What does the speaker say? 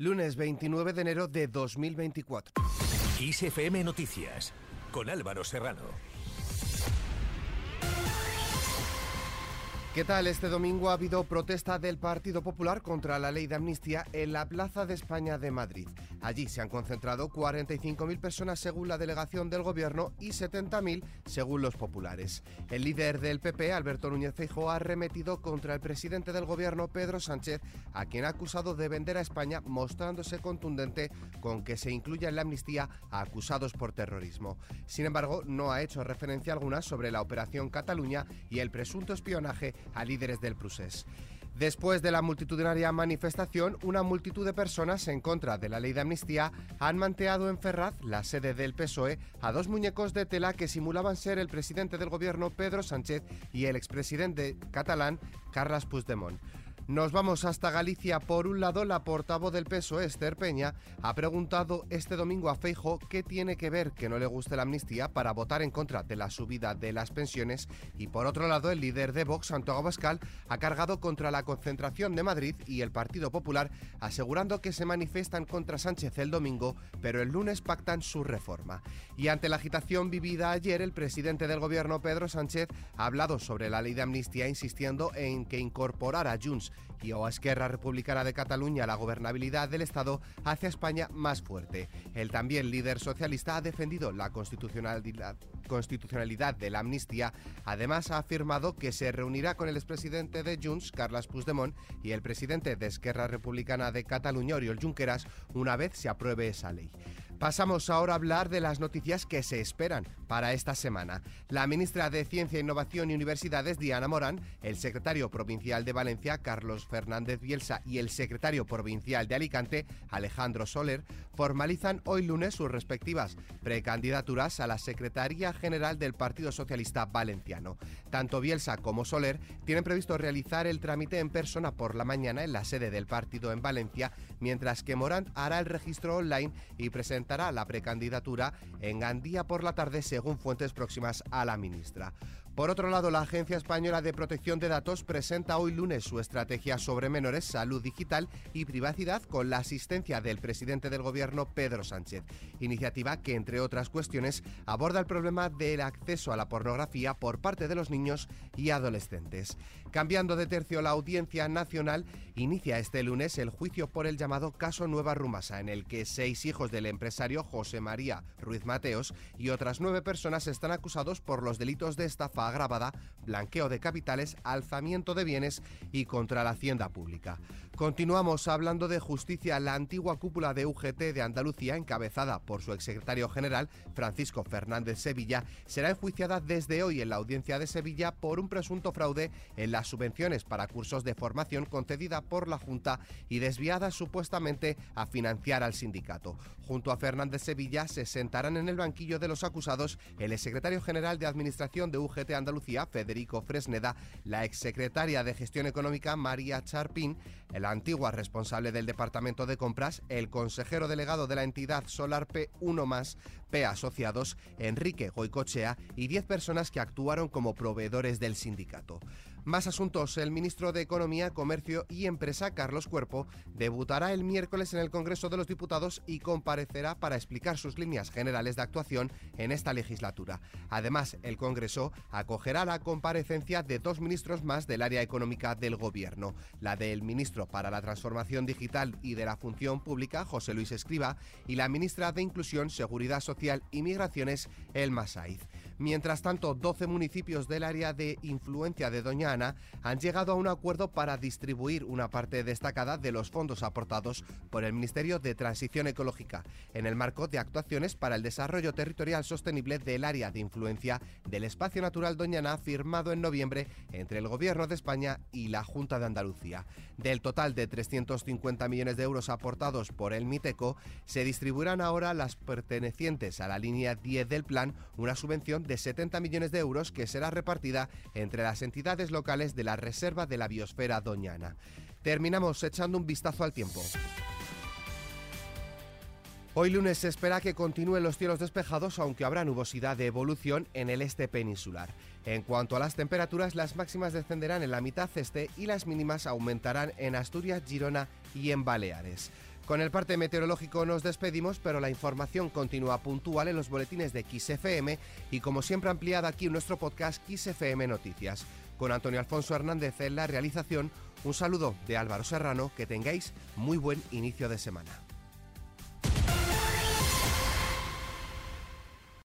Lunes 29 de enero de 2024. ISFM Noticias con Álvaro Serrano. ¿Qué tal? Este domingo ha habido protesta del Partido Popular contra la ley de amnistía en la Plaza de España de Madrid. Allí se han concentrado 45.000 personas según la delegación del Gobierno y 70.000 según los populares. El líder del PP, Alberto Núñez Feijóo, ha remetido contra el presidente del Gobierno, Pedro Sánchez, a quien ha acusado de vender a España, mostrándose contundente con que se incluya en la amnistía a acusados por terrorismo. Sin embargo, no ha hecho referencia alguna sobre la operación Cataluña y el presunto espionaje a líderes del Prusés. Después de la multitudinaria manifestación, una multitud de personas en contra de la ley de amnistía han manteado en Ferraz, la sede del PSOE, a dos muñecos de tela que simulaban ser el presidente del gobierno Pedro Sánchez y el expresidente catalán Carles Puigdemont. Nos vamos hasta Galicia. Por un lado, la portavoz del PSOE, Esther Peña, ha preguntado este domingo a Feijo qué tiene que ver que no le guste la amnistía para votar en contra de la subida de las pensiones. Y por otro lado, el líder de Vox, Santiago Abascal, ha cargado contra la concentración de Madrid y el Partido Popular, asegurando que se manifiestan contra Sánchez el domingo, pero el lunes pactan su reforma. Y ante la agitación vivida ayer, el presidente del gobierno, Pedro Sánchez, ha hablado sobre la ley de amnistía, insistiendo en que incorporar a Junts y o Esquerra Republicana de Cataluña la gobernabilidad del Estado hace a España más fuerte. El también líder socialista ha defendido la constitucionalidad, constitucionalidad de la amnistía. Además, ha afirmado que se reunirá con el expresidente de Junts, Carles Puigdemont, y el presidente de Esquerra Republicana de Cataluña, Oriol Junqueras, una vez se apruebe esa ley. Pasamos ahora a hablar de las noticias que se esperan para esta semana. La ministra de Ciencia, Innovación y Universidades, Diana Morán, el secretario provincial de Valencia, Carlos Fernández Bielsa, y el secretario provincial de Alicante, Alejandro Soler, formalizan hoy lunes sus respectivas precandidaturas a la Secretaría General del Partido Socialista Valenciano. Tanto Bielsa como Soler tienen previsto realizar el trámite en persona por la mañana en la sede del partido en Valencia, mientras que Morán hará el registro online y presentará la precandidatura en Gandía por la tarde, según fuentes próximas a la ministra. Por otro lado, la Agencia Española de Protección de Datos presenta hoy lunes su estrategia sobre menores, salud digital y privacidad con la asistencia del presidente del Gobierno, Pedro Sánchez. Iniciativa que, entre otras cuestiones, aborda el problema del acceso a la pornografía por parte de los niños y adolescentes. Cambiando de tercio, la Audiencia Nacional inicia este lunes el juicio por el llamado caso Nueva Rumasa, en el que seis hijos del empresario José María Ruiz Mateos y otras nueve personas están acusados por los delitos de estafa agravada, blanqueo de capitales, alzamiento de bienes y contra la hacienda pública. Continuamos hablando de justicia. La antigua cúpula de UGT de Andalucía, encabezada por su exsecretario general, Francisco Fernández Sevilla, será enjuiciada desde hoy en la audiencia de Sevilla por un presunto fraude en las subvenciones para cursos de formación concedida por la Junta y desviada supuestamente a financiar al sindicato. Junto a Fernández Sevilla se sentarán en el banquillo de los acusados el exsecretario general de Administración de UGT Andalucía, Federico Fresneda, la exsecretaria de Gestión Económica, María Charpín, la antigua responsable del Departamento de Compras, el consejero delegado de la entidad Solar P1 más, P Asociados, Enrique Goicochea y 10 personas que actuaron como proveedores del sindicato. Más asuntos. El ministro de Economía, Comercio y Empresa, Carlos Cuerpo, debutará el miércoles en el Congreso de los Diputados y comparecerá para explicar sus líneas generales de actuación en esta legislatura. Además, el Congreso acogerá la comparecencia de dos ministros más del área económica del Gobierno, la del ministro para la Transformación Digital y de la Función Pública, José Luis Escriba, y la ministra de Inclusión, Seguridad Social y Migraciones, Elma Saiz. Mientras tanto, 12 municipios del área de influencia de Doña Ana han llegado a un acuerdo para distribuir una parte destacada de los fondos aportados por el Ministerio de Transición Ecológica en el marco de actuaciones para el desarrollo territorial sostenible del área de influencia del espacio natural Doñana firmado en noviembre entre el Gobierno de España y la Junta de Andalucía. Del total de 350 millones de euros aportados por el MITECO, se distribuirán ahora las pertenecientes a la línea 10 del plan, una subvención de 70 millones de euros que será repartida entre las entidades locales de la Reserva de la Biosfera Doñana. Terminamos echando un vistazo al tiempo. Hoy lunes se espera que continúen los cielos despejados, aunque habrá nubosidad de evolución en el este peninsular. En cuanto a las temperaturas, las máximas descenderán en la mitad este y las mínimas aumentarán en Asturias, Girona y en Baleares. Con el parte meteorológico nos despedimos, pero la información continúa puntual en los boletines de XFM y como siempre ampliada aquí en nuestro podcast XFM Noticias. Con Antonio Alfonso Hernández en la realización, un saludo de Álvaro Serrano, que tengáis muy buen inicio de semana.